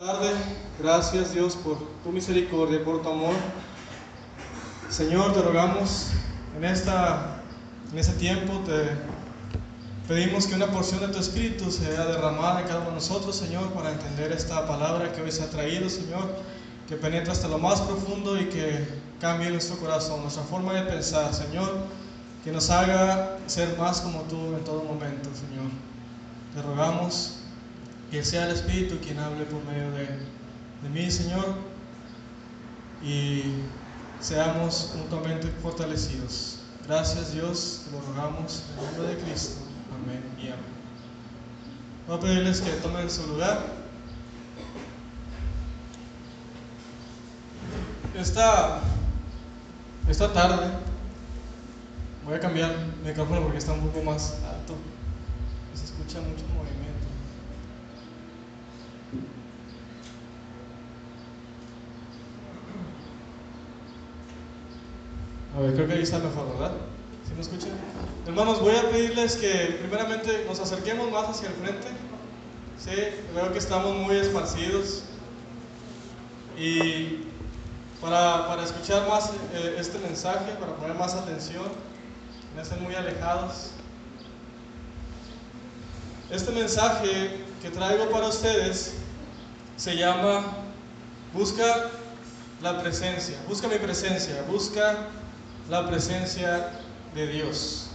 tarde, gracias Dios por tu misericordia, por tu amor. Señor, te rogamos en, esta, en este tiempo, te pedimos que una porción de tu Espíritu sea derramada en cada uno de nosotros, Señor, para entender esta palabra que hoy se ha traído, Señor, que penetre hasta lo más profundo y que cambie nuestro corazón, nuestra forma de pensar, Señor, que nos haga ser más como tú en todo momento, Señor. Te rogamos que sea el Espíritu quien hable por medio de, de mí, Señor, y seamos mutuamente fortalecidos. Gracias Dios, te lo rogamos en el nombre de Cristo. Amén y amén. Voy a pedirles que tomen su lugar. Esta, esta tarde voy a cambiar mi micrófono porque está un poco más alto. Se escucha mucho movimiento. Creo que ahí está mejor, ¿verdad? ¿Sí me escuchan? Hermanos, voy a pedirles que primeramente nos acerquemos más hacia el frente. Sí, veo que estamos muy esparcidos. Y para, para escuchar más eh, este mensaje, para poner más atención, no estén muy alejados. Este mensaje que traigo para ustedes se llama Busca la presencia, busca mi presencia, busca la presencia de Dios.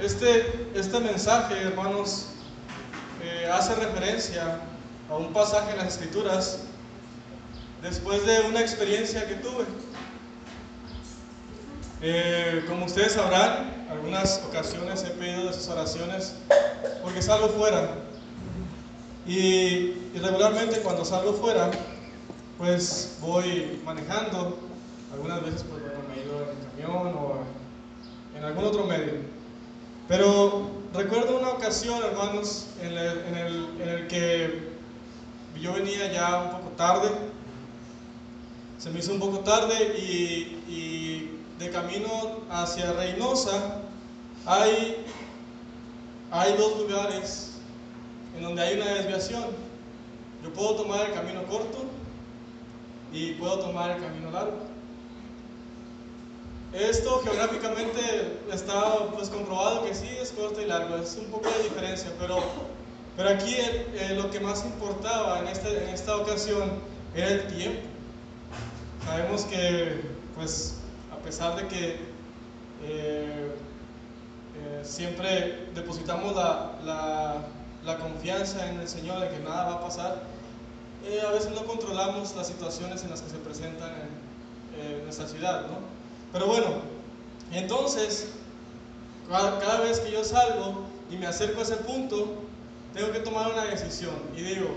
Este, este mensaje, hermanos, eh, hace referencia a un pasaje en las Escrituras después de una experiencia que tuve. Eh, como ustedes sabrán, algunas ocasiones he pedido de sus oraciones porque salgo fuera. Y, y regularmente cuando salgo fuera, pues voy manejando algunas veces pues bueno, me he ido en camión o en algún otro medio. Pero recuerdo una ocasión, hermanos, en el, en el, en el que yo venía ya un poco tarde. Se me hizo un poco tarde y, y de camino hacia Reynosa hay, hay dos lugares en donde hay una desviación. Yo puedo tomar el camino corto y puedo tomar el camino largo. Esto geográficamente está pues comprobado que sí es corto y largo, es un poco de diferencia, pero, pero aquí eh, lo que más importaba en, este, en esta ocasión era el tiempo. Sabemos que pues a pesar de que eh, eh, siempre depositamos la, la, la, confianza en el Señor de que nada va a pasar, a veces no controlamos las situaciones en las que se presentan en, en nuestra ciudad, ¿no? Pero bueno, entonces, cada, vez que yo salgo y me acerco a ese punto, tengo que tomar una decisión. Y digo,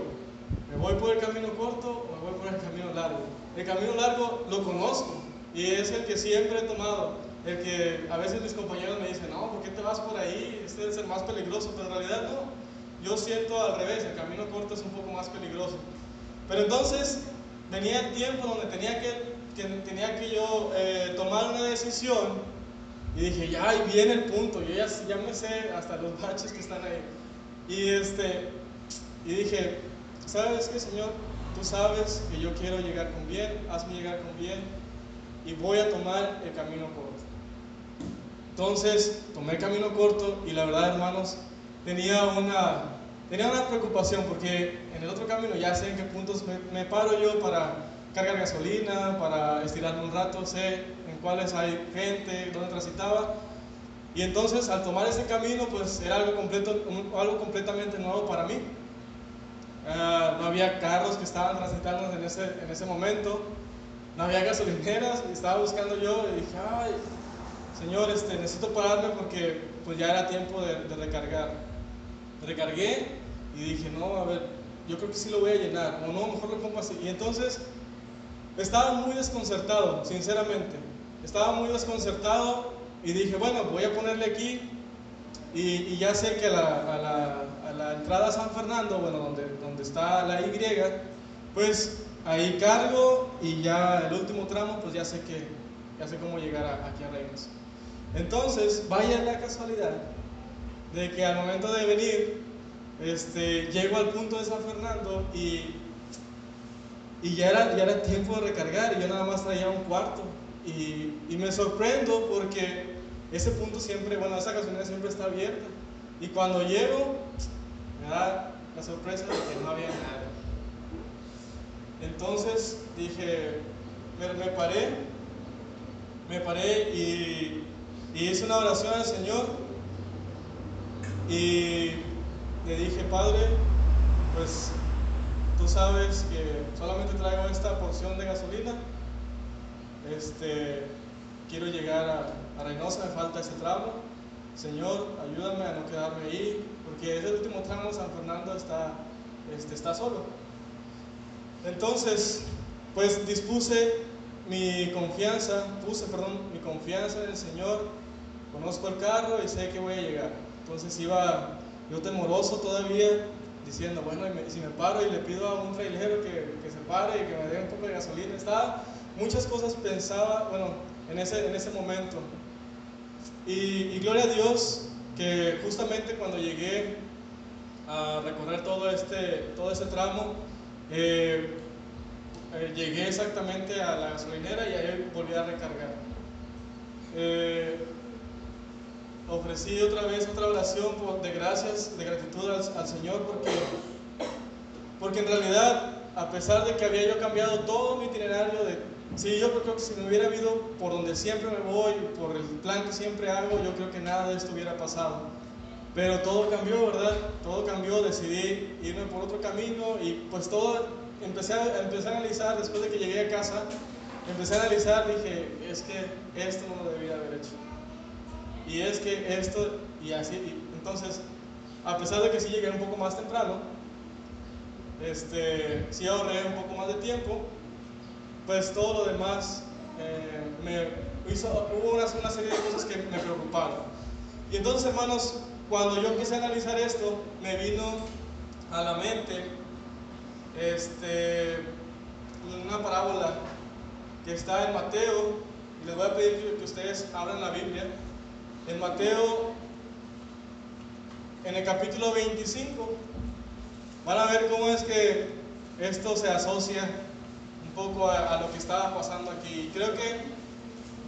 ¿me voy por el camino corto o me voy por el camino largo? El camino largo lo conozco y es el que siempre he tomado. El que a veces mis compañeros me dicen, no, ¿por qué te vas por ahí? Este debe ser más peligroso, pero en realidad no. Yo siento al revés, el camino corto es un poco más peligroso. Pero entonces venía el tiempo donde tenía que que tenía que yo eh, tomar una decisión y dije, ya, ahí viene el punto, yo ya, ya me sé hasta los baches que están ahí. Y, este, y dije, ¿sabes qué, Señor? Tú sabes que yo quiero llegar con bien, hazme llegar con bien y voy a tomar el camino corto. Entonces, tomé el camino corto y la verdad, hermanos, tenía una, tenía una preocupación porque en el otro camino ya sé en qué puntos me, me paro yo para cargar gasolina, para estirarme un rato, sé en cuáles hay gente, dónde transitaba. Y entonces al tomar ese camino, pues era algo, completo, algo completamente nuevo para mí. Uh, no había carros que estaban transitando en ese, en ese momento, no había gasolineras, estaba buscando yo y dije, ay, Señor, este, necesito pararme porque pues ya era tiempo de, de recargar. Recargué y dije, no, a ver, yo creo que sí lo voy a llenar, o no, mejor lo pongo así. Y entonces estaba muy desconcertado, sinceramente. Estaba muy desconcertado y dije, bueno, voy a ponerle aquí y, ya sé que a la, entrada a San Fernando, bueno, donde, donde está la Y, pues ahí cargo y ya el último tramo, pues ya sé que ya sé cómo llegar aquí a Reyes. Entonces, vaya la casualidad de que al momento de venir, este, llego al punto de San Fernando y, y ya, era, ya era tiempo de recargar y yo nada más traía un cuarto. Y, y me sorprendo porque ese punto siempre, bueno, esa gasolinera siempre está abierta. Y cuando llego, me da la sorpresa de que no había nada. Entonces dije, me, me paré, me paré y, y hice una oración al Señor y le dije, Padre, pues tú sabes que solamente traigo esta porción de gasolina. Este, quiero llegar a, a Reynosa, me falta ese tramo. Señor, ayúdame a no quedarme ahí, porque ese último tramo San Fernando está, este, está solo. Entonces, pues dispuse mi confianza, puse, perdón, mi confianza en el Señor. Conozco el carro y sé que voy a llegar. Entonces iba yo temoroso todavía, diciendo, bueno, si me paro y le pido a un trailero que, que, se pare y que me dé un poco de gasolina, estaba, muchas cosas pensaba, bueno, en ese, en ese momento. Y, y gloria a Dios que justamente cuando llegué a recorrer todo este, todo ese tramo, eh, eh, llegué exactamente a la gasolinera y ahí volví a recargar. Eh, ofrecí otra vez otra oración de gracias, de gratitud al, Señor, porque, porque en realidad, a pesar de que había yo cambiado todo mi itinerario, de, sí, yo creo que si me hubiera ido por donde siempre me voy, por el plan que siempre hago, yo creo que nada de esto hubiera pasado. Pero todo cambió, ¿verdad? Todo cambió, decidí irme por otro camino y pues todo, empecé a, empecé a analizar, después de que llegué a casa, empecé a analizar, dije, es que esto no lo debía haber y es que esto, y así, entonces, a pesar de que sí llegué un poco más temprano, este, sí ahorré un poco más de tiempo, pues todo lo demás eh, me hizo, hubo una, una, serie de cosas que me preocuparon. Y entonces, hermanos, cuando yo empecé a analizar esto, me vino a la mente este, una parábola que está en Mateo, y les voy a pedir que ustedes abran la Biblia en Mateo, en el capítulo 25, van a ver cómo es que esto se asocia un poco a, lo que estaba pasando aquí. Creo que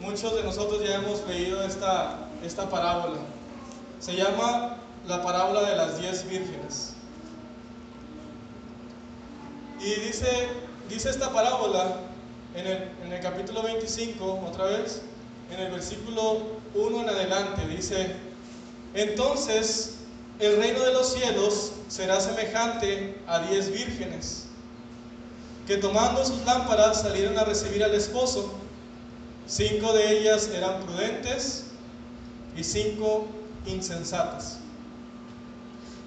muchos de nosotros ya hemos leído esta, esta parábola. Se llama la parábola de las diez vírgenes. Y dice, dice esta parábola en el, en el capítulo 25, otra vez, en el versículo 1 en adelante, dice, entonces el reino de los cielos será semejante a diez vírgenes, que tomando sus lámparas salieron a recibir al esposo. Cinco de ellas eran prudentes y cinco insensatas.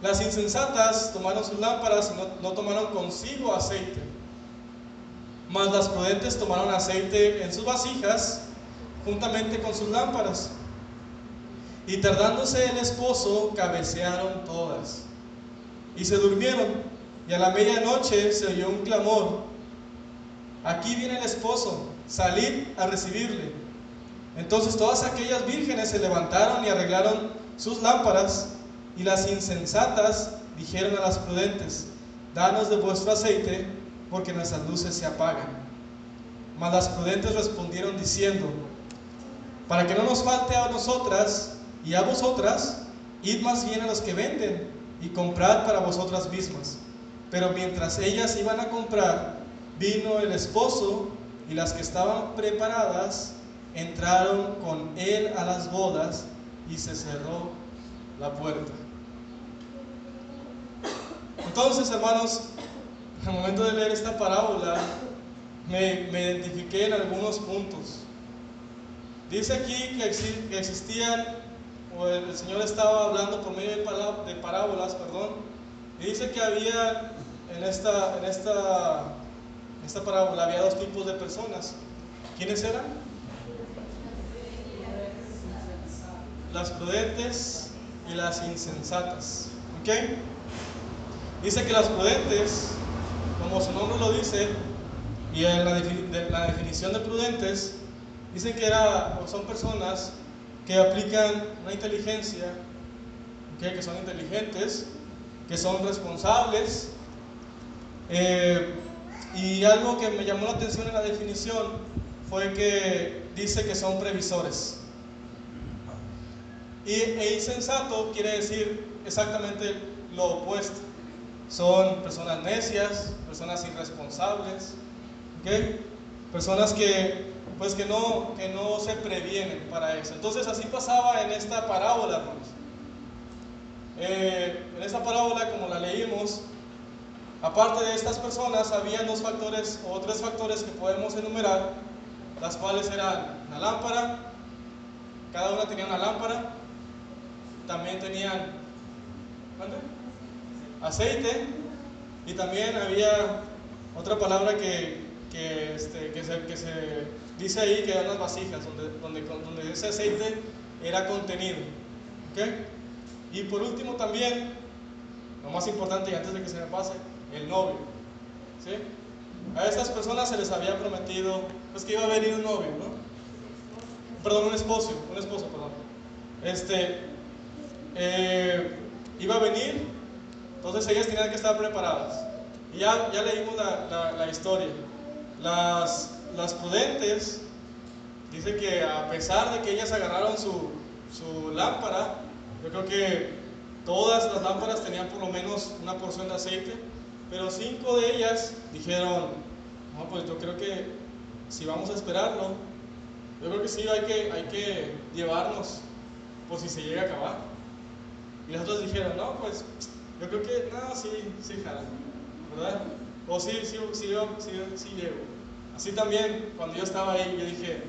Las insensatas tomaron sus lámparas y no, no tomaron consigo aceite, mas las prudentes tomaron aceite en sus vasijas juntamente con sus lámparas. Y tardándose el esposo, cabecearon todas. Y se durmieron. Y a la medianoche se oyó un clamor. Aquí viene el esposo, salid a recibirle. Entonces todas aquellas vírgenes se levantaron y arreglaron sus lámparas. Y las insensatas dijeron a las prudentes, danos de vuestro aceite, porque nuestras luces se apagan. Mas las prudentes respondieron diciendo, para que no nos falte a nosotras y a vosotras, id más bien a los que venden y comprad para vosotras mismas. Pero mientras ellas iban a comprar, vino el esposo y las que estaban preparadas entraron con él a las bodas y se cerró la puerta. Entonces, hermanos, al momento de leer esta parábola, me, me identifiqué en algunos puntos. Dice aquí que existían, o el Señor estaba hablando por medio de parábolas, perdón, y dice que había en esta, en esta, esta parábola había dos tipos de personas. ¿Quiénes eran? Las prudentes y las insensatas. ¿Ok? Dice que las prudentes, como su nombre lo dice, y la definición de prudentes, Dicen que era, son personas que aplican una inteligencia, que son inteligentes, que son responsables. Eh, y algo que me llamó la atención en la definición fue que dice que son previsores. Y e insensato quiere decir exactamente lo opuesto. Son personas necias, personas irresponsables, personas que, pues que, no, que no se previenen para eso. Entonces así pasaba en esta parábola, hermanos. Eh, en esta parábola, como la leímos, aparte de estas personas, había dos factores o tres factores que podemos enumerar, las cuales eran la lámpara, cada una tenía una lámpara, también tenían aceite y también había otra palabra que, que, este, que, se, que, se, dice ahí que eran las vasijas, donde, donde, donde ese aceite era contenido. ¿okay? Y por último también, lo más importante y antes de que se me pase, el novio. ¿sí? A estas personas se les había prometido pues, que iba a venir un novio, ¿no? Perdón, un esposo, un esposo, perdón. Este, eh, iba a venir, entonces ellas tenían que estar preparadas. Y ya, ya leímos la, la, historia. Las, las, prudentes, dice que a pesar de que ellas agarraron su, su lámpara, yo creo que todas las lámparas tenían por lo menos una porción de aceite, pero cinco de ellas dijeron, no, pues yo creo que si vamos a esperarlo, yo creo que sí hay que, hay que llevarnos por si se llega a acabar. Y las otras dijeron, no, pues yo creo que, no, sí, sí, jala, ¿verdad? O sí, sí, sí, sí, sí llego. Así también, cuando yo estaba ahí, yo dije,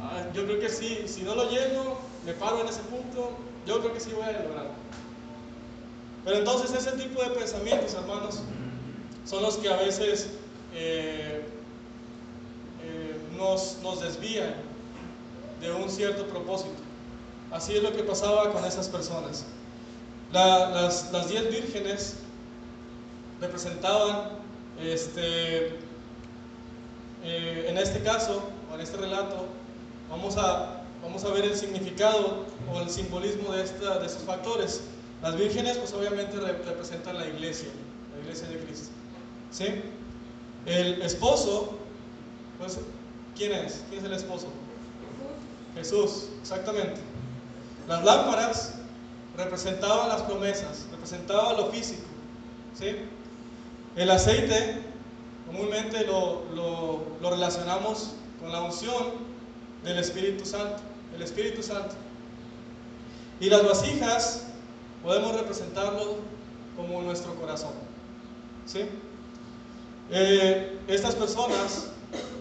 ah, yo creo que sí, si no lo lleno, me paro en ese punto, yo creo que sí voy a lograr. Pero entonces ese tipo de pensamientos, hermanos, son los que a veces eh, eh, nos, nos desvían de un cierto propósito. Así es lo que pasaba con esas personas. las, las diez vírgenes representaban, este, eh, en este caso, o en este relato, vamos a vamos a ver el significado o el simbolismo de, esta, de estos factores. Las vírgenes, pues obviamente representan la iglesia, la iglesia de Cristo. ¿Sí? El esposo, pues, ¿quién es? ¿Quién es el esposo? Jesús, exactamente. Las lámparas representaban las promesas, representaban lo físico. ¿sí? El aceite, comúnmente lo, lo, relacionamos con la unción del Espíritu Santo el Espíritu Santo. Y las vasijas podemos representarlo como nuestro corazón. ¿sí? Eh, estas personas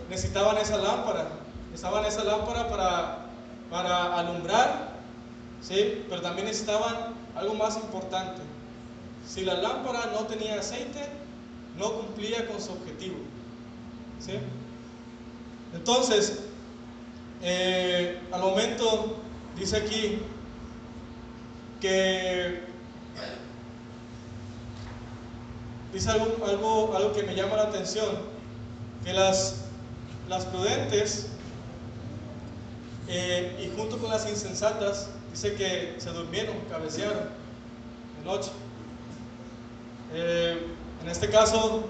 necesitaban esa lámpara, necesitaban esa lámpara para, para alumbrar, ¿sí? pero también necesitaban algo más importante. Si la lámpara no tenía aceite, no cumplía con su objetivo. ¿sí? Entonces, eh, al momento, dice aquí, que dice algo, algo, algo que me llama la atención, que las, las prudentes eh, y junto con las insensatas, dice que se durmieron, cabecearon de noche. Eh, en este caso,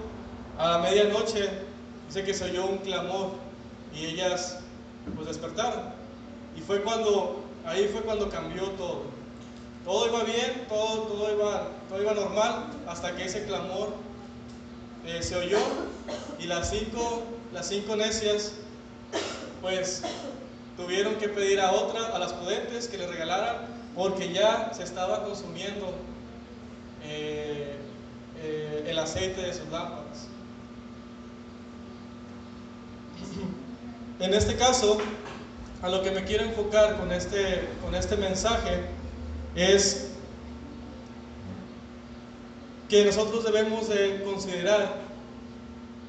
a la medianoche, dice que se oyó un clamor y ellas pues despertaron. Y fue cuando, ahí fue cuando cambió todo. Todo iba bien, todo, todo, iba, todo iba normal, hasta que ese clamor eh, se oyó y las cinco, las cinco necias, pues tuvieron que pedir a otra, a las prudentes, que le regalaran, porque ya se estaba consumiendo eh, el aceite de sus lámparas. En este caso, a lo que me quiero enfocar con este, con este mensaje es que nosotros debemos de considerar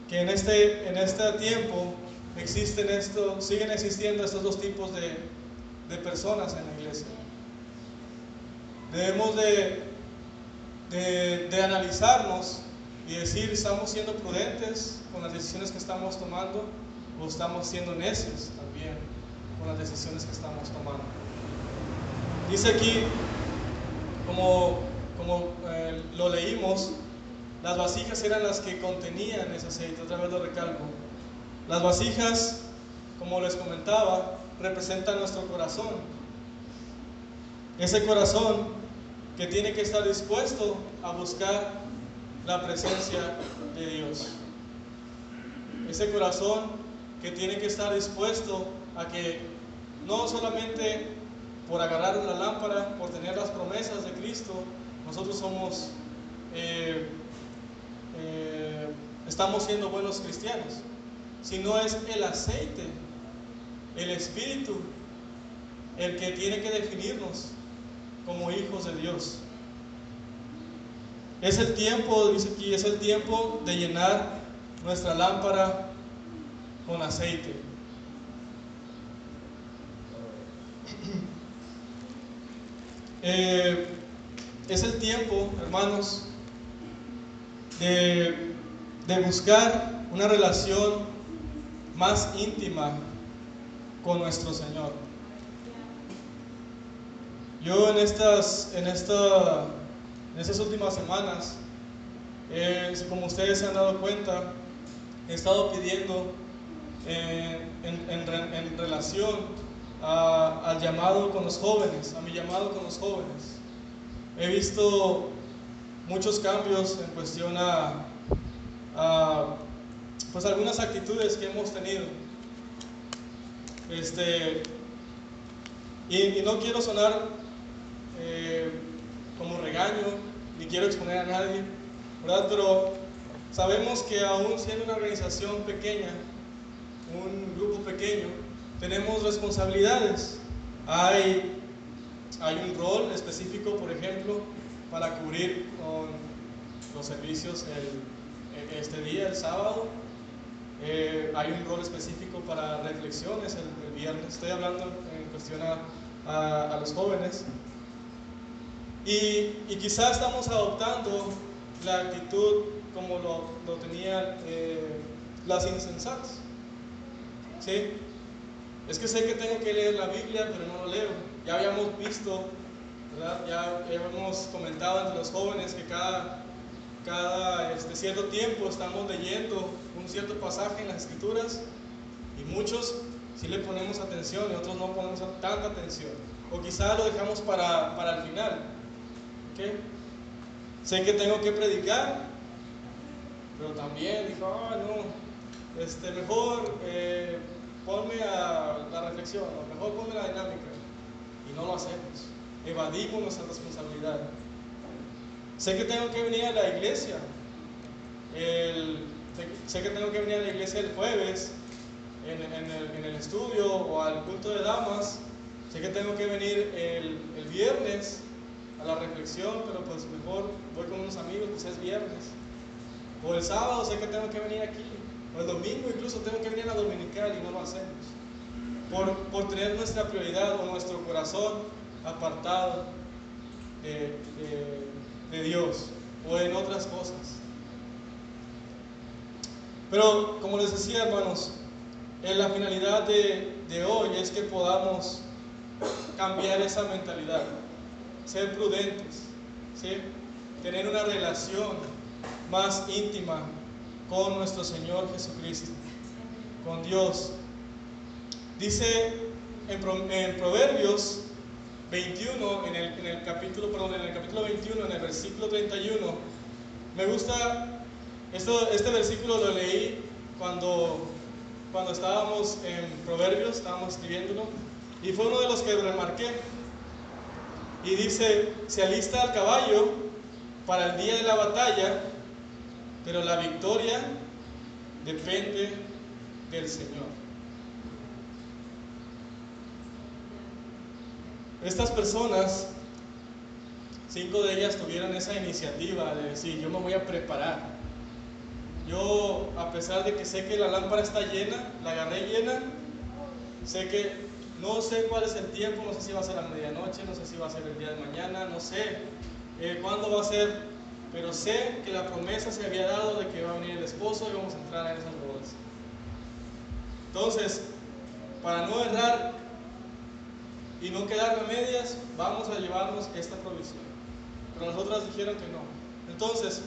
que en este, en este tiempo existen esto, siguen existiendo estos dos tipos de, de personas en la iglesia. Debemos de, de, de analizarnos y decir, ¿estamos siendo prudentes con las decisiones que estamos tomando? o estamos siendo necios también con las decisiones que estamos tomando. Dice aquí, como, como eh, lo leímos, las vasijas eran las que contenían ese aceite, otra vez lo recalco. Las vasijas, como les comentaba, representan nuestro corazón. Ese corazón que tiene que estar dispuesto a buscar la presencia de Dios. Ese corazón que tiene que estar dispuesto a que no solamente por agarrar una lámpara, por tener las promesas de Cristo, nosotros somos, eh, eh, estamos siendo buenos cristianos, sino es el aceite, el Espíritu, el que tiene que definirnos como hijos de Dios. Es el tiempo, dice aquí, es el tiempo de llenar nuestra lámpara con aceite. Eh, es el tiempo, hermanos, de, de buscar una relación más íntima con nuestro Señor. Yo en estas, en esta, en estas últimas semanas, eh, como ustedes se han dado cuenta, he estado pidiendo eh, en, relación a, al llamado con los jóvenes, a mi llamado con los jóvenes. He visto muchos cambios en cuestión a, pues algunas actitudes que hemos tenido. Este, y, y no quiero sonar eh, como regaño, ni quiero exponer a nadie, ¿verdad? Pero sabemos que aún siendo una organización pequeña, un grupo pequeño, tenemos responsabilidades. Hay, hay un rol específico, por ejemplo, para cubrir los servicios el, este día, el sábado. Eh, hay un rol específico para reflexiones el, viernes. Estoy hablando en cuestión a, a los jóvenes. Y, y quizás estamos adoptando la actitud como lo, lo tenían eh, las insensatas. ¿Sí? Es que sé que tengo que leer la Biblia, pero no lo leo. Ya habíamos visto, ¿verdad? Ya, ya hemos comentado entre los jóvenes que cada, cada este, cierto tiempo estamos leyendo un cierto pasaje en las Escrituras y muchos sí le ponemos atención y otros no ponemos tanta atención. O quizás lo dejamos para, para el final. Sé que tengo que predicar, pero también dijo, ah, no, este, mejor eh, ponme a la reflexión, mejor ponme la dinámica. Y no lo hacemos. Evadimos nuestra responsabilidad. Sé que tengo que venir a la iglesia. Sé que tengo que venir a la iglesia el jueves en, el, estudio o al culto de damas. Sé que tengo que venir el viernes la reflexión, pero pues mejor voy con unos amigos, pues es viernes. O el sábado sé que tengo que venir aquí. O el domingo incluso tengo que venir a la dominical y no lo hacemos. Por, por tener nuestra prioridad o nuestro corazón apartado de, de, Dios o en otras cosas. Pero como les decía, hermanos, en la finalidad de, de hoy es que podamos cambiar esa mentalidad ser prudentes, tener una relación más íntima con nuestro Señor Jesucristo, con Dios. Dice en, Proverbios 21, en el, capítulo, en el capítulo 21, en el versículo 31, me gusta, esto, este versículo lo leí cuando, cuando estábamos en Proverbios, estábamos escribiéndolo, y fue uno de los que remarqué y dice, se alista al caballo para el día de la batalla, pero la victoria depende del Señor. Estas personas, cinco de ellas tuvieron esa iniciativa de decir, yo me voy a preparar. Yo, a pesar de que sé que la lámpara está llena, la agarré llena, sé que no sé cuál es el tiempo, no sé si va a ser a medianoche, no sé si va a ser el día de mañana, no sé eh, cuándo va a ser, pero sé que la promesa se había dado de que va a venir el esposo y vamos a entrar en esas bodas. Entonces, para no errar y no quedarme a medias, vamos a llevarnos esta provisión. pero las otras dijeron que no. Entonces,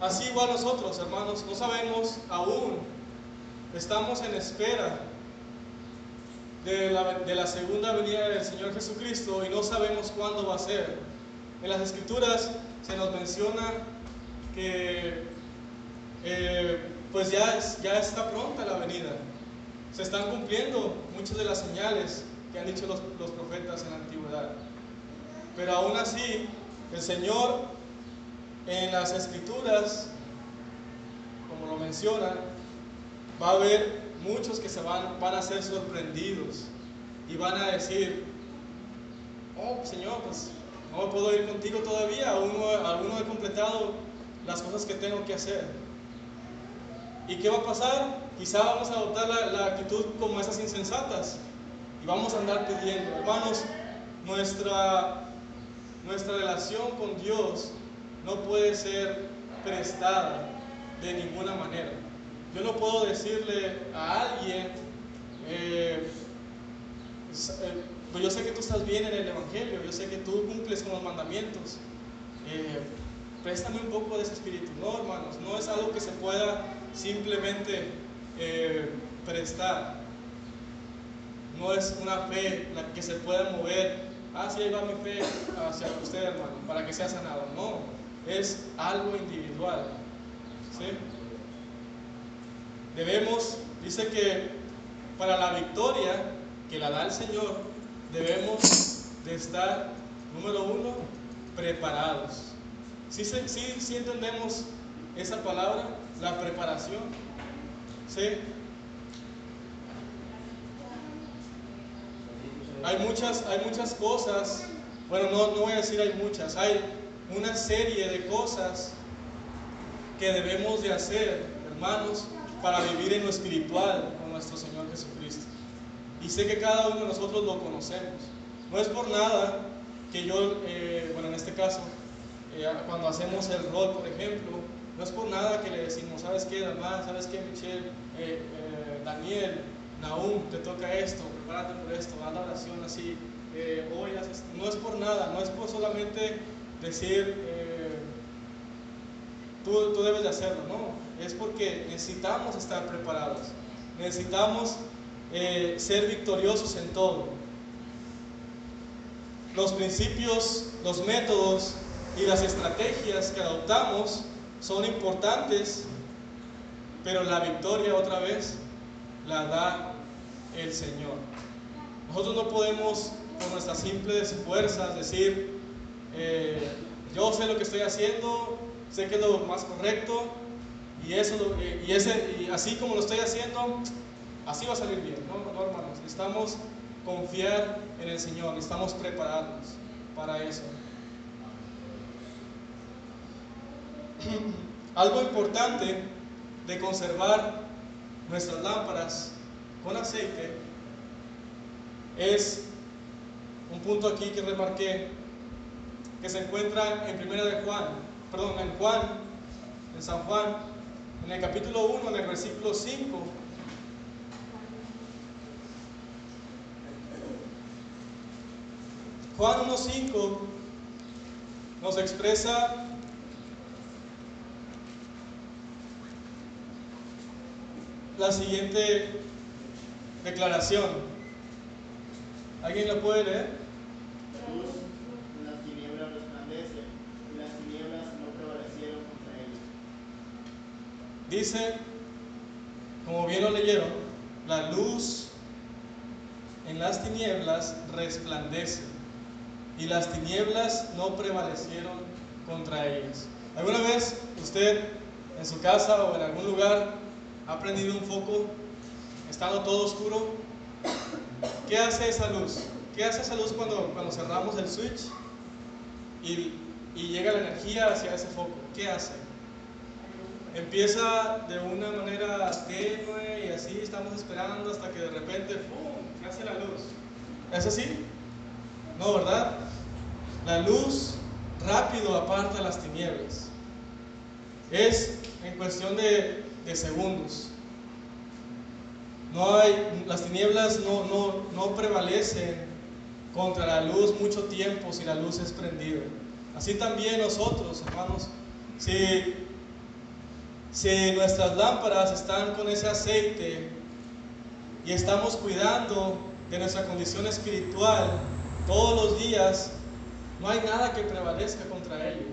así igual nosotros, hermanos, no sabemos aún, estamos en espera de la, segunda venida del Señor Jesucristo y no sabemos cuándo va a ser. En las Escrituras se nos menciona que eh, pues ya, ya está pronta la venida. Se están cumpliendo muchas de las señales que han dicho los, los profetas en la antigüedad. Pero aún así, el Señor en las escrituras, como lo menciona, va a haber muchos que se van, van a ser sorprendidos y van a decir, oh Señor, pues no puedo ir contigo todavía, aún no, aún no he completado las cosas que tengo que hacer. ¿Y qué va a pasar? Quizá vamos a adoptar la, actitud como esas insensatas y vamos a andar pidiendo. Hermanos, nuestra, nuestra relación con Dios no puede ser prestada de ninguna manera. Yo no puedo decirle a alguien, eh, eh, pues yo sé que tú estás bien en el Evangelio, yo sé que tú cumples con los mandamientos. Eh, préstame un poco de ese espíritu. No, hermanos, no es algo que se pueda simplemente prestar. No es una fe la que se pueda mover. Ah, sí, ahí va mi fe hacia usted, hermano, para que sea sanado. No, es algo individual. ¿sí? Debemos, dice que para la victoria que la da el Señor, debemos de estar, número uno, preparados. ¿Sí, sí, sí entendemos esa palabra? La preparación. ¿Sí? Hay muchas, hay muchas cosas, bueno, no, no voy a decir hay muchas, hay una serie de cosas que debemos de hacer, hermanos, para vivir en lo espiritual con nuestro Señor Jesucristo. Y sé que cada uno de nosotros lo conocemos. No es por nada que yo, eh, bueno, en este caso, eh, cuando hacemos el rol, por ejemplo, no es por nada que le decimos, ¿sabes qué, Dalmán? ¿Sabes qué, Michelle? Eh, Daniel, Naum, te toca esto, prepárate por esto, haz la oración así. hoy no es por nada, no es por solamente decir, tú, tú debes de hacerlo, no es porque necesitamos estar preparados, necesitamos eh, ser victoriosos en todo. Los principios, los métodos y las estrategias que adoptamos son importantes, pero la victoria otra vez la da el Señor. Nosotros no podemos con nuestras simples fuerzas decir, eh, yo sé lo que estoy haciendo, sé que es lo más correcto, y, eso, y, ese, y así como lo estoy haciendo, así va a salir bien, ¿no, no hermanos? Necesitamos confiar en el Señor, necesitamos prepararnos para eso. Algo importante de conservar nuestras lámparas con aceite es un punto aquí que remarqué que se encuentra en primera de Juan, perdón, en Juan, en San Juan en el capítulo 1, en el versículo 5, Juan 1.5 nos expresa la siguiente declaración. ¿Alguien la puede leer? Dice, como bien lo leyeron, la luz en las tinieblas resplandece y las tinieblas no prevalecieron contra ellas. ¿Alguna vez usted en su casa o en algún lugar ha prendido un foco estando todo oscuro? ¿Qué hace esa luz? ¿Qué hace esa luz cuando, cuando cerramos el switch y, y llega la energía hacia ese foco? ¿Qué hace? Empieza de una manera tenue y así estamos esperando hasta que de repente, ¡pum!, hace la luz. ¿Es así? No, ¿verdad? La luz rápido aparta las tinieblas. Es en cuestión de, de segundos. No hay, las tinieblas no, no, no prevalecen contra la luz mucho tiempo si la luz es prendida. Así también nosotros, hermanos, si, si nuestras lámparas están con ese aceite y estamos cuidando de nuestra condición espiritual todos los días, no hay nada que prevalezca contra ello.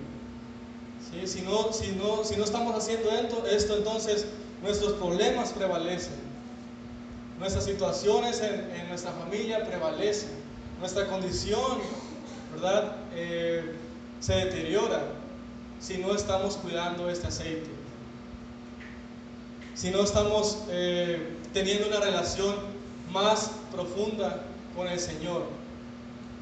Si, no, si, no, si no estamos haciendo esto, entonces nuestros problemas prevalecen. Nuestras situaciones en, nuestra familia prevalecen. Nuestra condición, ¿verdad? Eh, se deteriora si no estamos cuidando este aceite. Si no estamos eh, teniendo una relación más profunda con el Señor.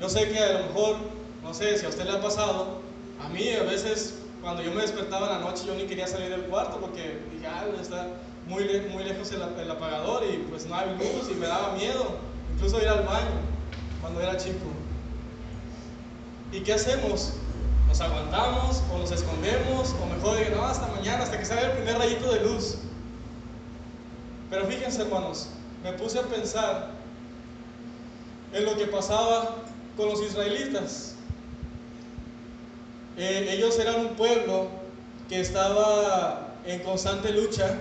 Yo sé que a lo mejor, no sé si a usted le ha pasado, a mí a veces cuando yo me despertaba en la noche yo ni quería salir del cuarto porque dije, ah, está muy, muy lejos el, el, apagador y pues no hay luz y me daba miedo, incluso ir al baño cuando era chico. ¿Y qué hacemos? Nos aguantamos o nos escondemos o mejor digo, no, hasta mañana, hasta que salga el primer rayito de luz. Pero fíjense hermanos, me puse a pensar en lo que pasaba con los israelitas. Eh, ellos eran un pueblo que estaba en constante lucha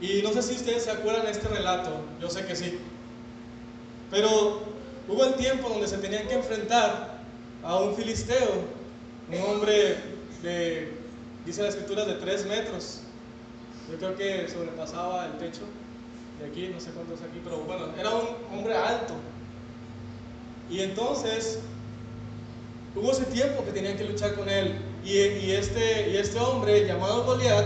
y no sé si ustedes se acuerdan de este relato, yo sé que sí. Pero hubo el tiempo donde se tenían que enfrentar a un filisteo un hombre de, dice la escritura, de tres metros. Yo creo que sobrepasaba el techo de aquí, no sé cuánto es aquí, pero bueno, era un hombre alto. Y entonces hubo ese tiempo que tenían que luchar con él. Y, este, y este hombre llamado Goliat,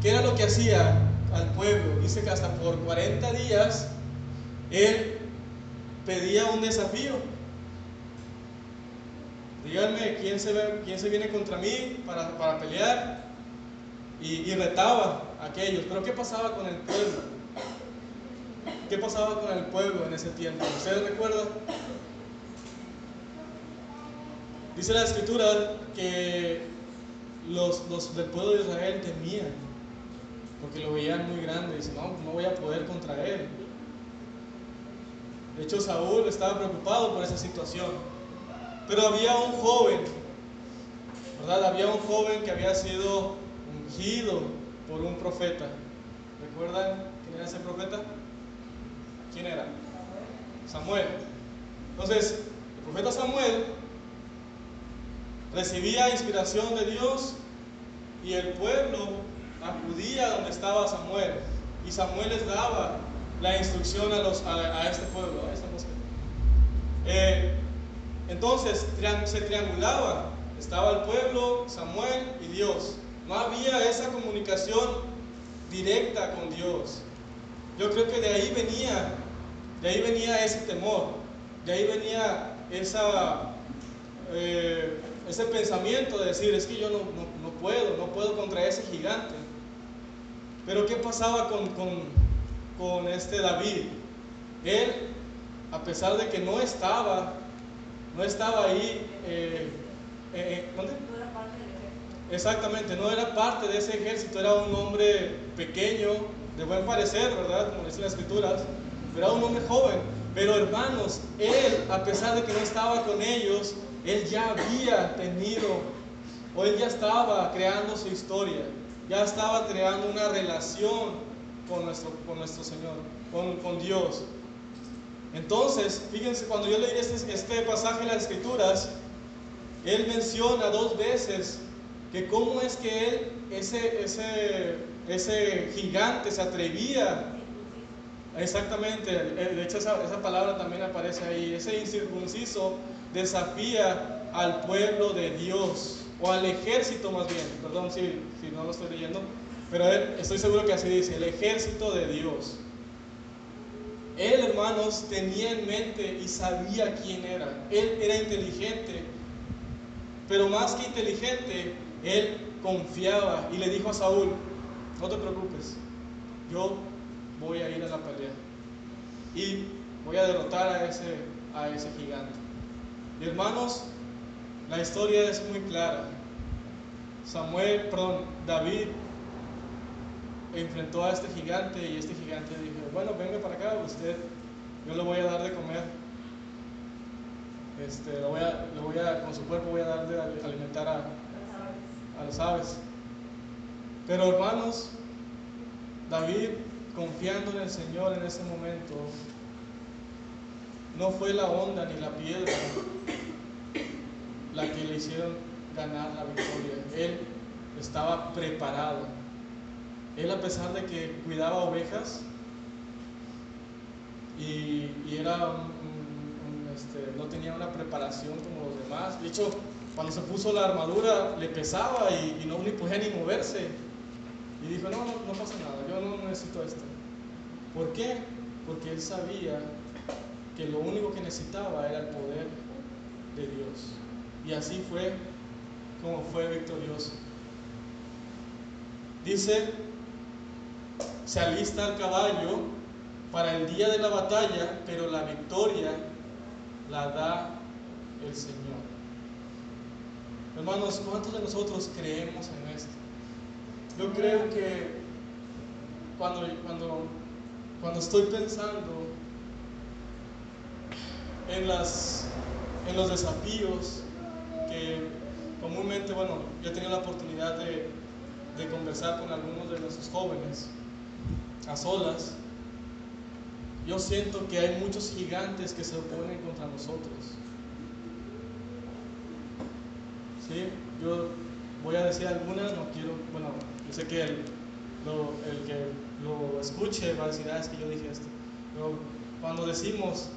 ¿qué era lo que hacía al pueblo? Dice que hasta por 40 días él pedía un desafío díganme quién se, quién se viene contra mí para, para pelear. Y, retaba aquellos. Pero ¿qué pasaba con el pueblo? ¿Qué pasaba con el pueblo en ese tiempo? ¿Ustedes recuerdan? Dice la escritura que los, los, del pueblo de Israel temían, porque lo veían muy grande. Dicen, no, no voy a poder contra él. De hecho, Saúl estaba preocupado por esa situación. Pero había un joven, ¿verdad? Había un joven que había sido ungido por un profeta. ¿Recuerdan quién era ese profeta? ¿Quién era? Samuel. Entonces, el profeta Samuel recibía inspiración de Dios y el pueblo acudía donde estaba Samuel. Y Samuel les daba la instrucción a, los, a, este pueblo. Eh, entonces se triangulaba, estaba el pueblo, Samuel y Dios. No había esa comunicación directa con Dios. Yo creo que de ahí venía, de ahí venía ese temor, de ahí venía esa, eh, ese pensamiento de decir, es que yo no, puedo, no puedo contra ese gigante. Pero ¿qué pasaba con, con este David? Él, a pesar de que no estaba no estaba ahí. Eh, eh, eh, ¿Dónde? No era parte del ejército. Exactamente, no era parte de ese ejército, era un hombre pequeño, de buen parecer, ¿verdad? Como dicen las escrituras, era un hombre joven. Pero hermanos, él, a pesar de que no estaba con ellos, él ya había tenido, o él ya estaba creando su historia, ya estaba creando una relación con nuestro, con nuestro Señor, con, con Dios. Entonces, fíjense, cuando yo leí este, este, pasaje en las Escrituras, él menciona dos veces que cómo es que él, ese, ese, ese gigante, se atrevía. Exactamente, de hecho esa, esa palabra también aparece ahí. Ese incircunciso desafía al pueblo de Dios, o al ejército más bien, perdón si, si no lo estoy leyendo, pero estoy seguro que así dice, el ejército de Dios. Él, hermanos, tenía en mente y sabía quién era. Él era inteligente, pero más que inteligente, él confiaba y le dijo a Saúl, no te preocupes, yo voy a ir a la pelea y voy a derrotar a ese, a ese gigante. Y hermanos, la historia es muy clara. Samuel, perdón, David enfrentó a este gigante y este gigante dijo, bueno, venga para acá, usted, yo le voy a dar de comer. este, voy a, lo voy a, con su cuerpo voy a dar de alimentar a, a las aves. Pero hermanos, David, confiando en el Señor en ese momento, no fue la onda ni la piedra la que le hicieron ganar la victoria. Él estaba preparado. Él a pesar de que cuidaba ovejas y, era este, no tenía una preparación como los demás. De hecho, cuando se puso la armadura le pesaba y, no ni podía ni moverse. Y dijo, no, no, no pasa nada, yo no necesito esto. ¿Por qué? Porque él sabía que lo único que necesitaba era el poder de Dios. Y así fue como fue victorioso. Dice, se alista el caballo para el día de la batalla, pero la victoria la da el Señor. Hermanos, ¿cuántos de nosotros creemos en esto? Yo creo que cuando, cuando, cuando estoy pensando en, las, en los desafíos que comúnmente, bueno, yo he tenido la oportunidad de, de conversar con algunos de nuestros jóvenes a solas, yo siento que hay muchos gigantes que se oponen contra nosotros. ¿Sí? Yo voy a decir algunas, no quiero, bueno, yo sé que el, el que lo escuche va a decir, ah, es que yo dije esto. Pero cuando decimos,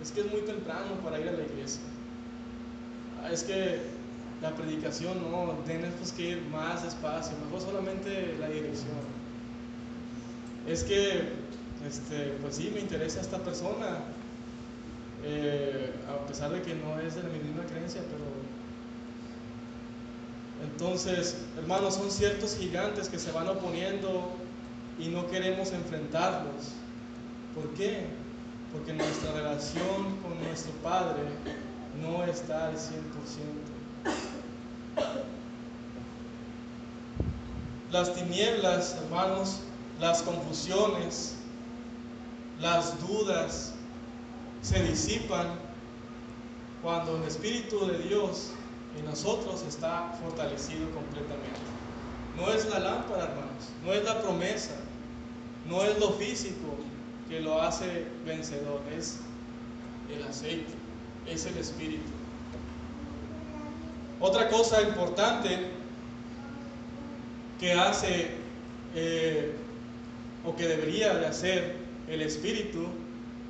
es que es muy temprano para ir a la iglesia, ah, es que la predicación no, tenemos que ir más despacio, mejor solamente la dirección. Es que este, pues sí, me interesa esta persona, eh, a pesar de que no es de la misma creencia, pero... Entonces, hermanos, son ciertos gigantes que se van oponiendo y no queremos enfrentarlos. ¿Por qué? Porque nuestra relación con nuestro Padre no está al 100%. Las tinieblas, hermanos, las confusiones, las dudas se disipan cuando el Espíritu de Dios en nosotros está fortalecido completamente. No es la lámpara, hermanos, no es la promesa, no es lo físico que lo hace vencedor, es el aceite, es el Espíritu. Otra cosa importante que hace eh, o que debería de hacer el Espíritu,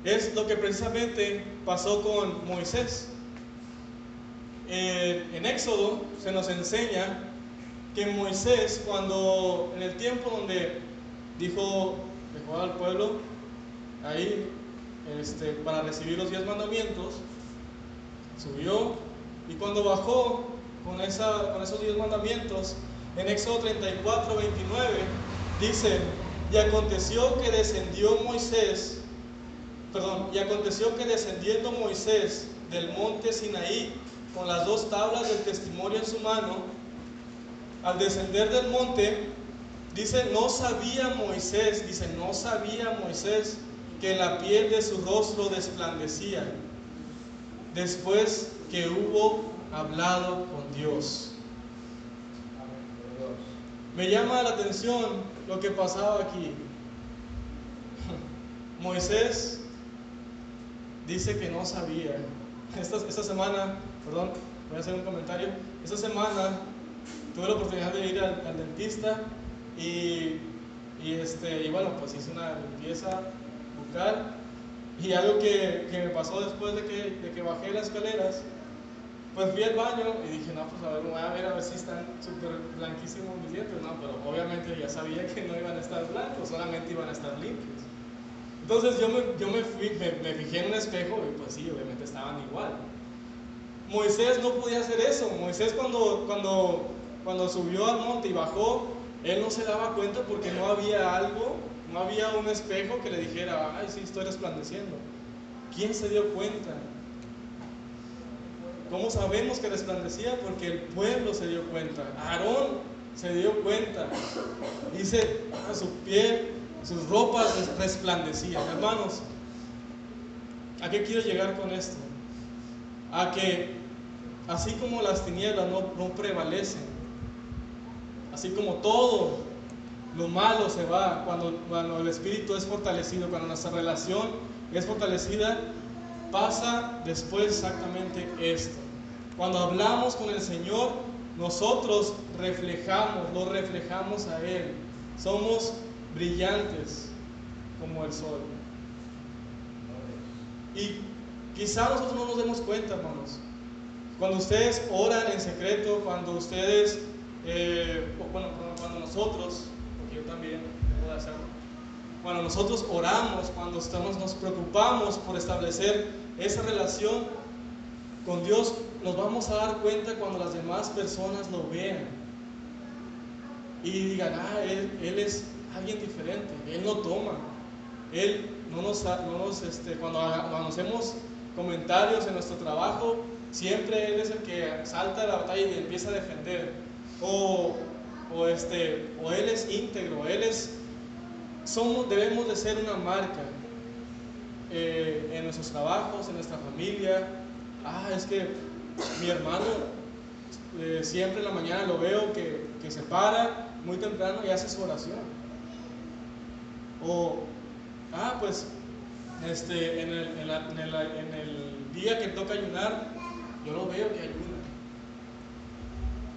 es lo que precisamente pasó con Moisés. En Éxodo se nos enseña que Moisés, cuando en el tiempo donde dijo, dejó al pueblo ahí este, para recibir los diez mandamientos, subió y cuando bajó con, esa, con esos diez mandamientos, en Éxodo 34, 29, dice, y aconteció que descendió Moisés, perdón, y aconteció que descendiendo Moisés del monte Sinaí con las dos tablas del testimonio en su mano, al descender del monte, dice, no sabía Moisés, dice, no sabía Moisés que la piel de su rostro desplandecía después que hubo hablado con Dios. Me llama la atención lo que pasaba aquí. Moisés dice que no sabía. Esta, esta semana, perdón, voy a hacer un comentario. Esta semana tuve la oportunidad de ir al, dentista y, y, este, y pues hice una limpieza bucal. Y algo que, que me pasó después de que, de que bajé las escaleras pues fui al baño y dije, no, pues a ver, voy a ver a ver si están súper blanquísimos mis dientes, no, pero obviamente ya sabía que no iban a estar blancos, solamente iban a estar limpios. Entonces yo me, yo me, fui, me, fijé en un espejo y pues sí, obviamente estaban igual. Moisés no podía hacer eso. Moisés cuando, cuando, cuando subió al monte y bajó, él no se daba cuenta porque no había algo, no había un espejo que le dijera, ay, sí, estoy resplandeciendo. ¿Quién se dio cuenta? ¿Cómo sabemos que resplandecía? Porque el pueblo se dio cuenta. Aarón se dio cuenta. Dice, a su piel, sus ropas resplandecían. Hermanos, ¿a qué quiero llegar con esto? a que así como las tinieblas no, no prevalecen, así como todo lo malo se va cuando, cuando el espíritu es fortalecido, cuando nuestra relación es fortalecida, pasa después exactamente esto. Cuando hablamos con el Señor, nosotros reflejamos, lo reflejamos a Él. Somos brillantes como el sol. Y quizá nosotros no nos demos cuenta, hermanos. Cuando ustedes oran en secreto, cuando ustedes, eh, bueno, cuando nosotros, porque yo también puedo hacerlo, cuando nosotros oramos, cuando estamos, nos preocupamos por establecer esa relación con Dios, nos vamos a dar cuenta cuando las demás personas lo vean y digan, ah, él, él es alguien diferente, él no toma, él no nos, no nos este, cuando, cuando hacemos comentarios en nuestro trabajo, siempre Él es el que salta a la batalla y empieza a defender. O, o, este, o Él es íntegro, Él es, somos, debemos de ser una marca eh, en nuestros trabajos, en nuestra familia. Ah, es que mi hermano eh, siempre en la mañana lo veo que, que se para muy temprano y hace su oración. O, ah, pues este, en, el, en, el, en, el, día que toca ayunar, yo lo veo que ayuna.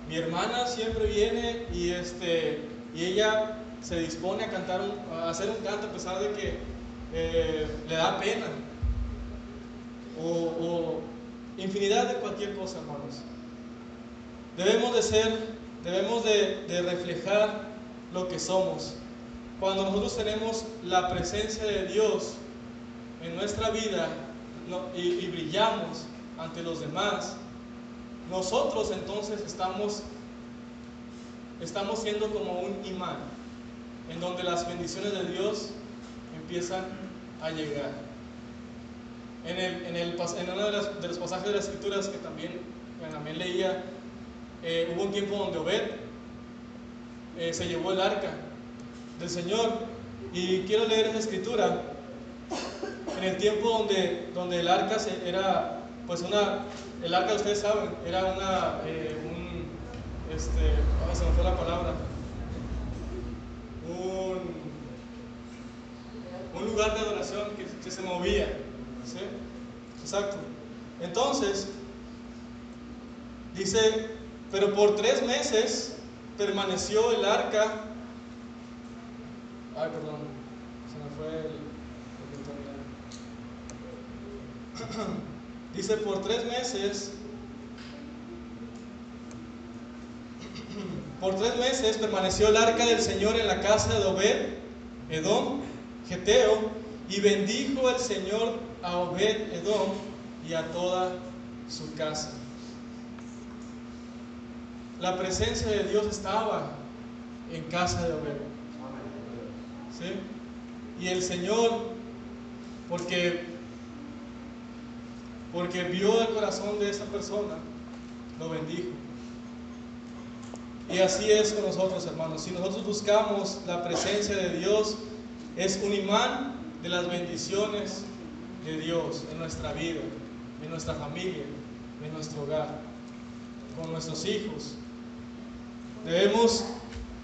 Mi hermana siempre viene y, este, y ella se dispone a, cantar a hacer un canto a pesar de que eh, le da pena. O, o, infinidad de cualquier cosa, hermanos. Debemos de ser, debemos de, de reflejar lo que somos. Cuando nosotros tenemos la presencia de Dios, en nuestra vida y, brillamos ante los demás, nosotros entonces estamos, estamos siendo como un imán, en donde las bendiciones de Dios empiezan a llegar. En, el, en, el, en uno de, los pasajes de las escrituras que también, también leía, eh, hubo un tiempo donde Obed eh, se llevó el arca del Señor. Y quiero leer esa escritura en el tiempo donde, donde el arca era, pues una, el arca ustedes saben, era una, eh, un, este, oh, se me fue la palabra, un, un lugar de adoración que, se movía, ¿sí? Exacto. Entonces, dice, pero por tres meses permaneció el arca, ay, perdón, se me fue el... Dice, por tres meses, por tres meses permaneció el arca del Señor en la casa de Obed, Edom, Geteo, y bendijo el Señor a Obed, Edom, y a toda su casa. La presencia de Dios estaba en casa de Obed. ¿Sí? Y el Señor, porque porque vio el corazón de esa persona, lo bendijo. Y así es con nosotros, hermanos. Si nosotros buscamos la presencia de Dios, es un imán de las bendiciones de Dios en nuestra vida, en nuestra familia, en nuestro hogar, con nuestros hijos. Debemos,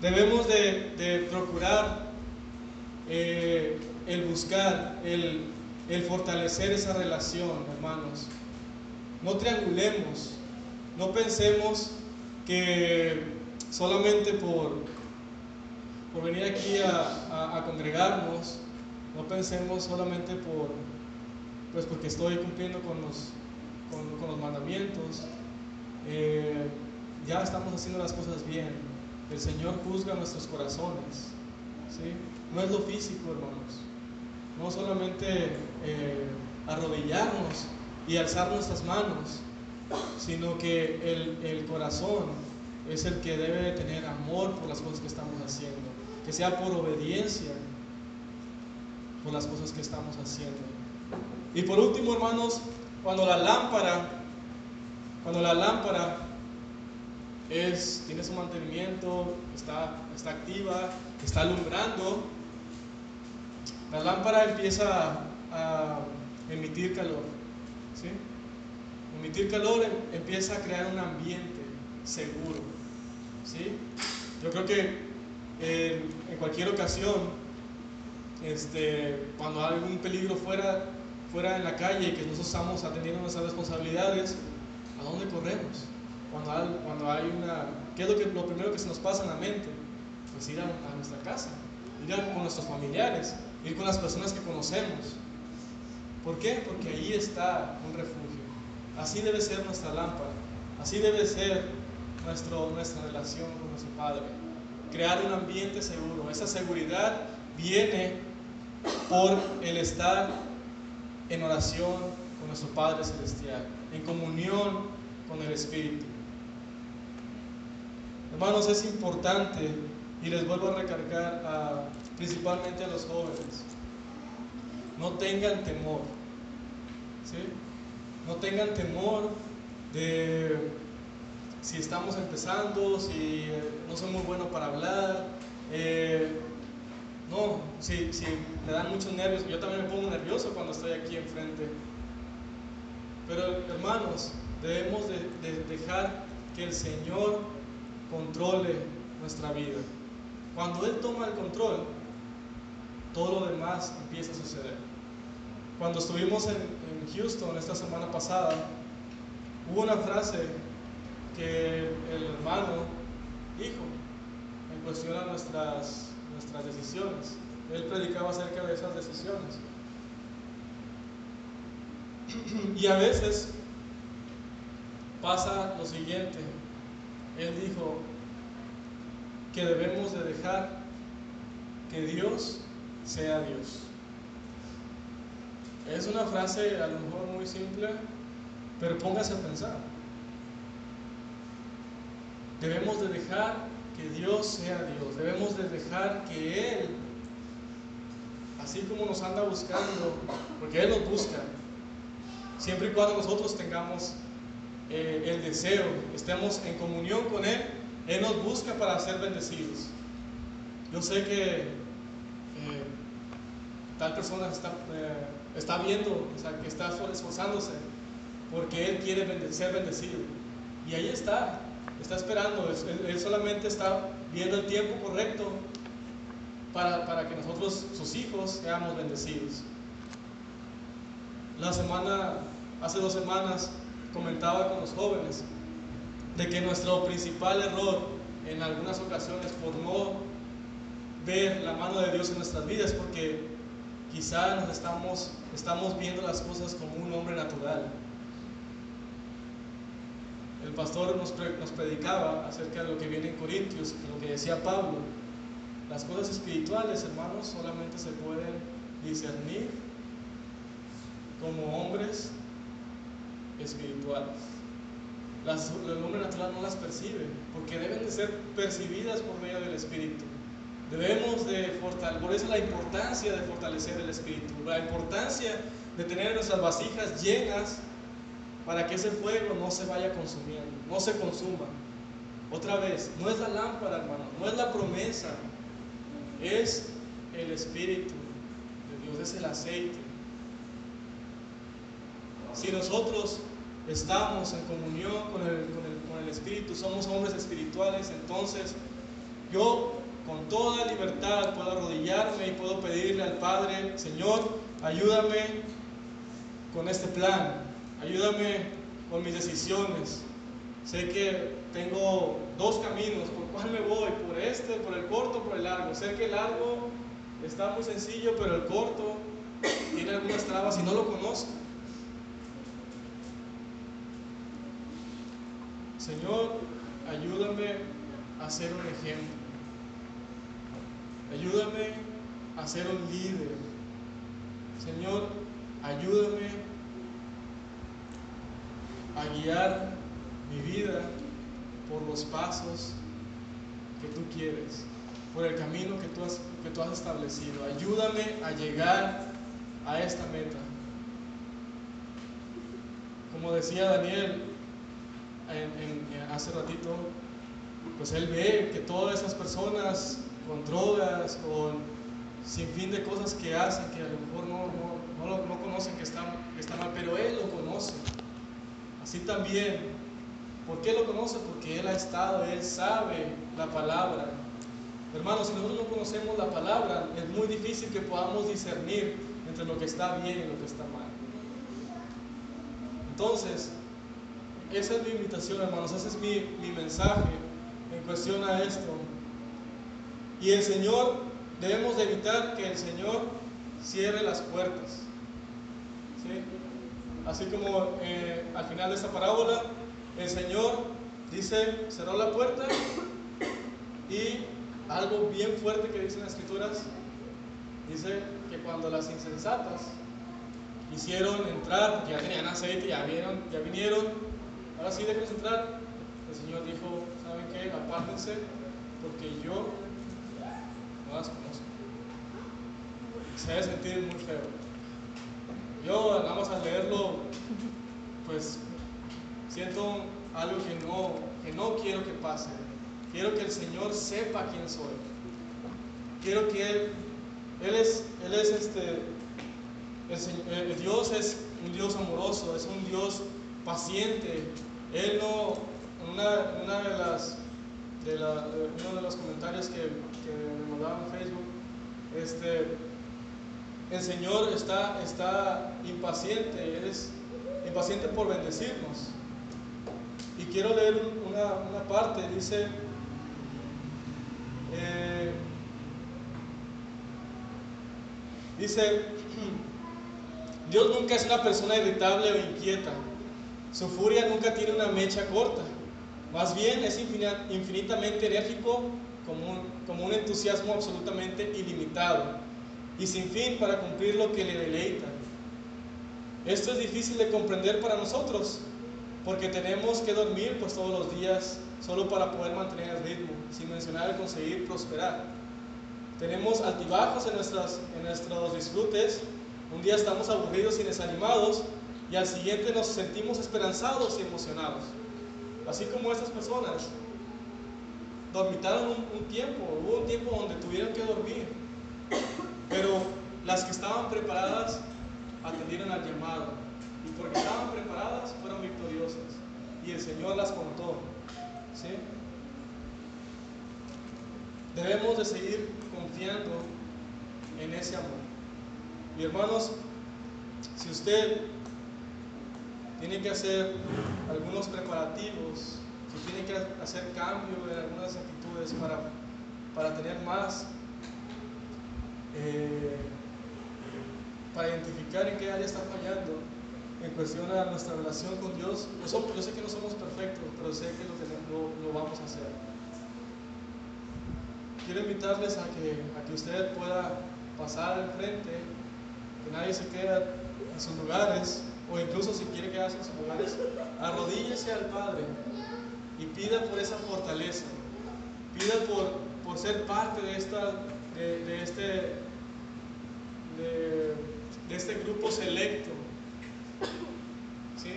debemos de, procurar eh, el buscar, el el fortalecer esa relación, hermanos. No triangulemos, no pensemos que solamente por, por venir aquí a, congregarnos, no pensemos solamente por, pues porque estoy cumpliendo con los, con, los mandamientos, eh, ya estamos haciendo las cosas bien. El Señor juzga nuestros corazones. ¿sí? No es lo físico, hermanos no solamente eh, arrodillarnos y alzar nuestras manos, sino que el, corazón es el que debe de tener amor por las cosas que estamos haciendo, que sea por obediencia por las cosas que estamos haciendo. Y por último, hermanos, cuando la lámpara, cuando la lámpara es, tiene su mantenimiento, está, está activa, está alumbrando, la lámpara empieza a, emitir calor. ¿sí? emitir calor em, empieza a crear un ambiente seguro. ¿sí? Yo creo que en cualquier ocasión, este, cuando hay algún peligro fuera, fuera en la calle y que nosotros estamos atendiendo nuestras responsabilidades, ¿a dónde corremos? Cuando hay, una... ¿Qué es lo, que, lo primero que se nos pasa en la mente? Pues ir a, a nuestra casa, ir con nuestros familiares, ir con las personas que conocemos. ¿Por qué? Porque ahí está un refugio. Así debe ser nuestra lámpara. Así debe ser nuestro, nuestra relación con nuestro Padre. Crear un ambiente seguro. Esa seguridad viene por el estar en oración con nuestro Padre Celestial, en comunión con el Espíritu. Hermanos, es importante, y les vuelvo a recargar principalmente a los jóvenes, no tengan temor. ¿sí? No tengan temor de si estamos empezando, si no soy muy bueno para hablar. Eh, no, si, si me dan muchos nervios, yo también me pongo nervioso cuando estoy aquí enfrente. Pero hermanos, debemos de, de dejar que el Señor controle nuestra vida. Cuando Él toma el control, todo lo demás empieza a suceder. Cuando estuvimos en, Houston esta semana pasada, hubo una frase que el hermano dijo en cuestión a nuestras, nuestras decisiones. Él predicaba acerca de esas decisiones. Y a veces pasa lo siguiente. Él dijo que debemos de dejar que Dios sea Dios. Es una frase a lo mejor muy simple, pero póngase a pensar. Debemos de dejar que Dios sea Dios. Debemos de dejar que Él, así como nos anda buscando, porque Él nos busca, siempre y cuando nosotros tengamos eh, el deseo, estemos en comunión con Él, Él nos busca para ser bendecidos. Yo sé que eh, tal persona está, eh, está viendo, o sea, que está esforzándose porque Él quiere ser bendecido. Y ahí está, está esperando, él, solamente está viendo el tiempo correcto para, para, que nosotros, sus hijos, seamos bendecidos. La semana, hace dos semanas, comentaba con los jóvenes de que nuestro principal error en algunas ocasiones por no ver la mano de Dios en nuestras vidas, porque quizá nos estamos, estamos viendo las cosas como un hombre natural el pastor nos, predicaba acerca de lo que viene en Corintios, lo que decía Pablo. Las cosas espirituales, hermanos, solamente se pueden discernir como hombres espirituales. el hombre natural no las percibe, porque deben de ser percibidas por medio del Espíritu. Debemos de fortalecer, por eso la importancia de fortalecer el Espíritu, la importancia de tener nuestras vasijas llenas para que ese fuego no se vaya consumiendo, no se consuma. Otra vez, no es la lámpara, hermano, no es la promesa, es el Espíritu de Dios, es el aceite. Si nosotros estamos en comunión con el, con el Espíritu, somos hombres espirituales, entonces yo con toda libertad puedo arrodillarme y puedo pedirle al Padre, Señor, ayúdame con este plan, Ayúdame con mis decisiones. Sé que tengo dos caminos, ¿por cuál me voy? ¿Por este, por el corto, por el largo? Sé que el largo está muy sencillo, pero el corto tiene algunas trabas y no lo conozco. Señor, ayúdame a ser un ejemplo. Ayúdame a ser un líder. Señor, ayúdame a guiar mi vida por los pasos que tú quieres, por el camino que tú has, que tú has establecido. Ayúdame a llegar a esta meta. Como decía Daniel hace ratito, pues él ve que todas esas personas con drogas, con sin fin de cosas que hacen, que a lo mejor no, no, no, conocen que están, que están mal, pero él lo conoce. Así también, ¿por qué lo conoce? Porque Él ha estado, Él sabe la palabra. Hermanos, si nosotros no conocemos la palabra, es muy difícil que podamos discernir entre lo que está bien y lo que está mal. Entonces, esa es mi invitación, hermanos, ese es mi, mi mensaje en cuestión a esto. Y el Señor, debemos de evitar que el Señor cierre las puertas. ¿sí? Así como eh, al final de esta parábola, el Señor dice, cerró la puerta y algo bien fuerte que dicen las escrituras, dice que cuando las insensatas quisieron entrar, ya tenían aceite, ya, vieron, ya vinieron, ahora sí déjenos entrar, el Señor dijo, ¿saben qué? Apártense, porque yo Se debe sentir muy feo. Yo, nada más al leerlo, pues siento algo que no, que no quiero que pase. Quiero que el Señor sepa quién soy. Quiero que Él, Él es, Él es este, el, el Dios es un Dios amoroso, es un Dios paciente. Él no, una, una de las, de la, de uno de los comentarios que en Facebook, este, el Señor está, está impaciente, es impaciente por bendecirnos. Y quiero leer una, una parte, dice, eh, dice, Dios nunca es una persona irritable o inquieta. Su furia nunca tiene una mecha corta. Más bien es infinitamente enérgico como un, entusiasmo absolutamente ilimitado y sin fin para cumplir lo que le deleita. Esto es difícil de comprender para nosotros, porque tenemos que dormir pues todos los días solo para poder mantener el ritmo, sin mencionar el conseguir prosperar. Tenemos altibajos en, nuestras, en nuestros disfrutes, un día estamos aburridos y desanimados y al siguiente nos sentimos esperanzados y emocionados. Así como estas personas dormitaron un, tiempo, hubo un tiempo donde tuvieron que dormir, pero las que estaban preparadas atendieron al llamado y porque estaban preparadas fueron victoriosas y el Señor las contó. ¿sí? Debemos de seguir confiando en ese amor. Y hermanos, si usted tiene que hacer algunos preparativos, si tiene que hacer cambio en algunas actitudes para, para tener más, eh, para identificar en qué área está fallando en cuestión a nuestra relación con Dios. Yo, sé que no somos perfectos, pero sé que lo vamos a hacer. Quiero invitarles a que, a que usted pueda pasar al frente, que nadie se quede en sus lugares, o incluso si quiere quedarse en sus lugares, arrodíllese al Padre y pida por esa fortaleza, pida por, por ser parte de, esta, de, este, de, este grupo selecto, ¿sí?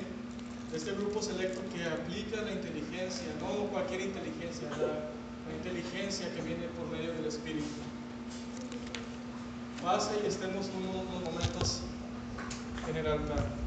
de este grupo selecto que aplica la inteligencia, no cualquier inteligencia, la, la inteligencia que viene por medio del Espíritu. Pase y estemos unos, unos momentos en el altar.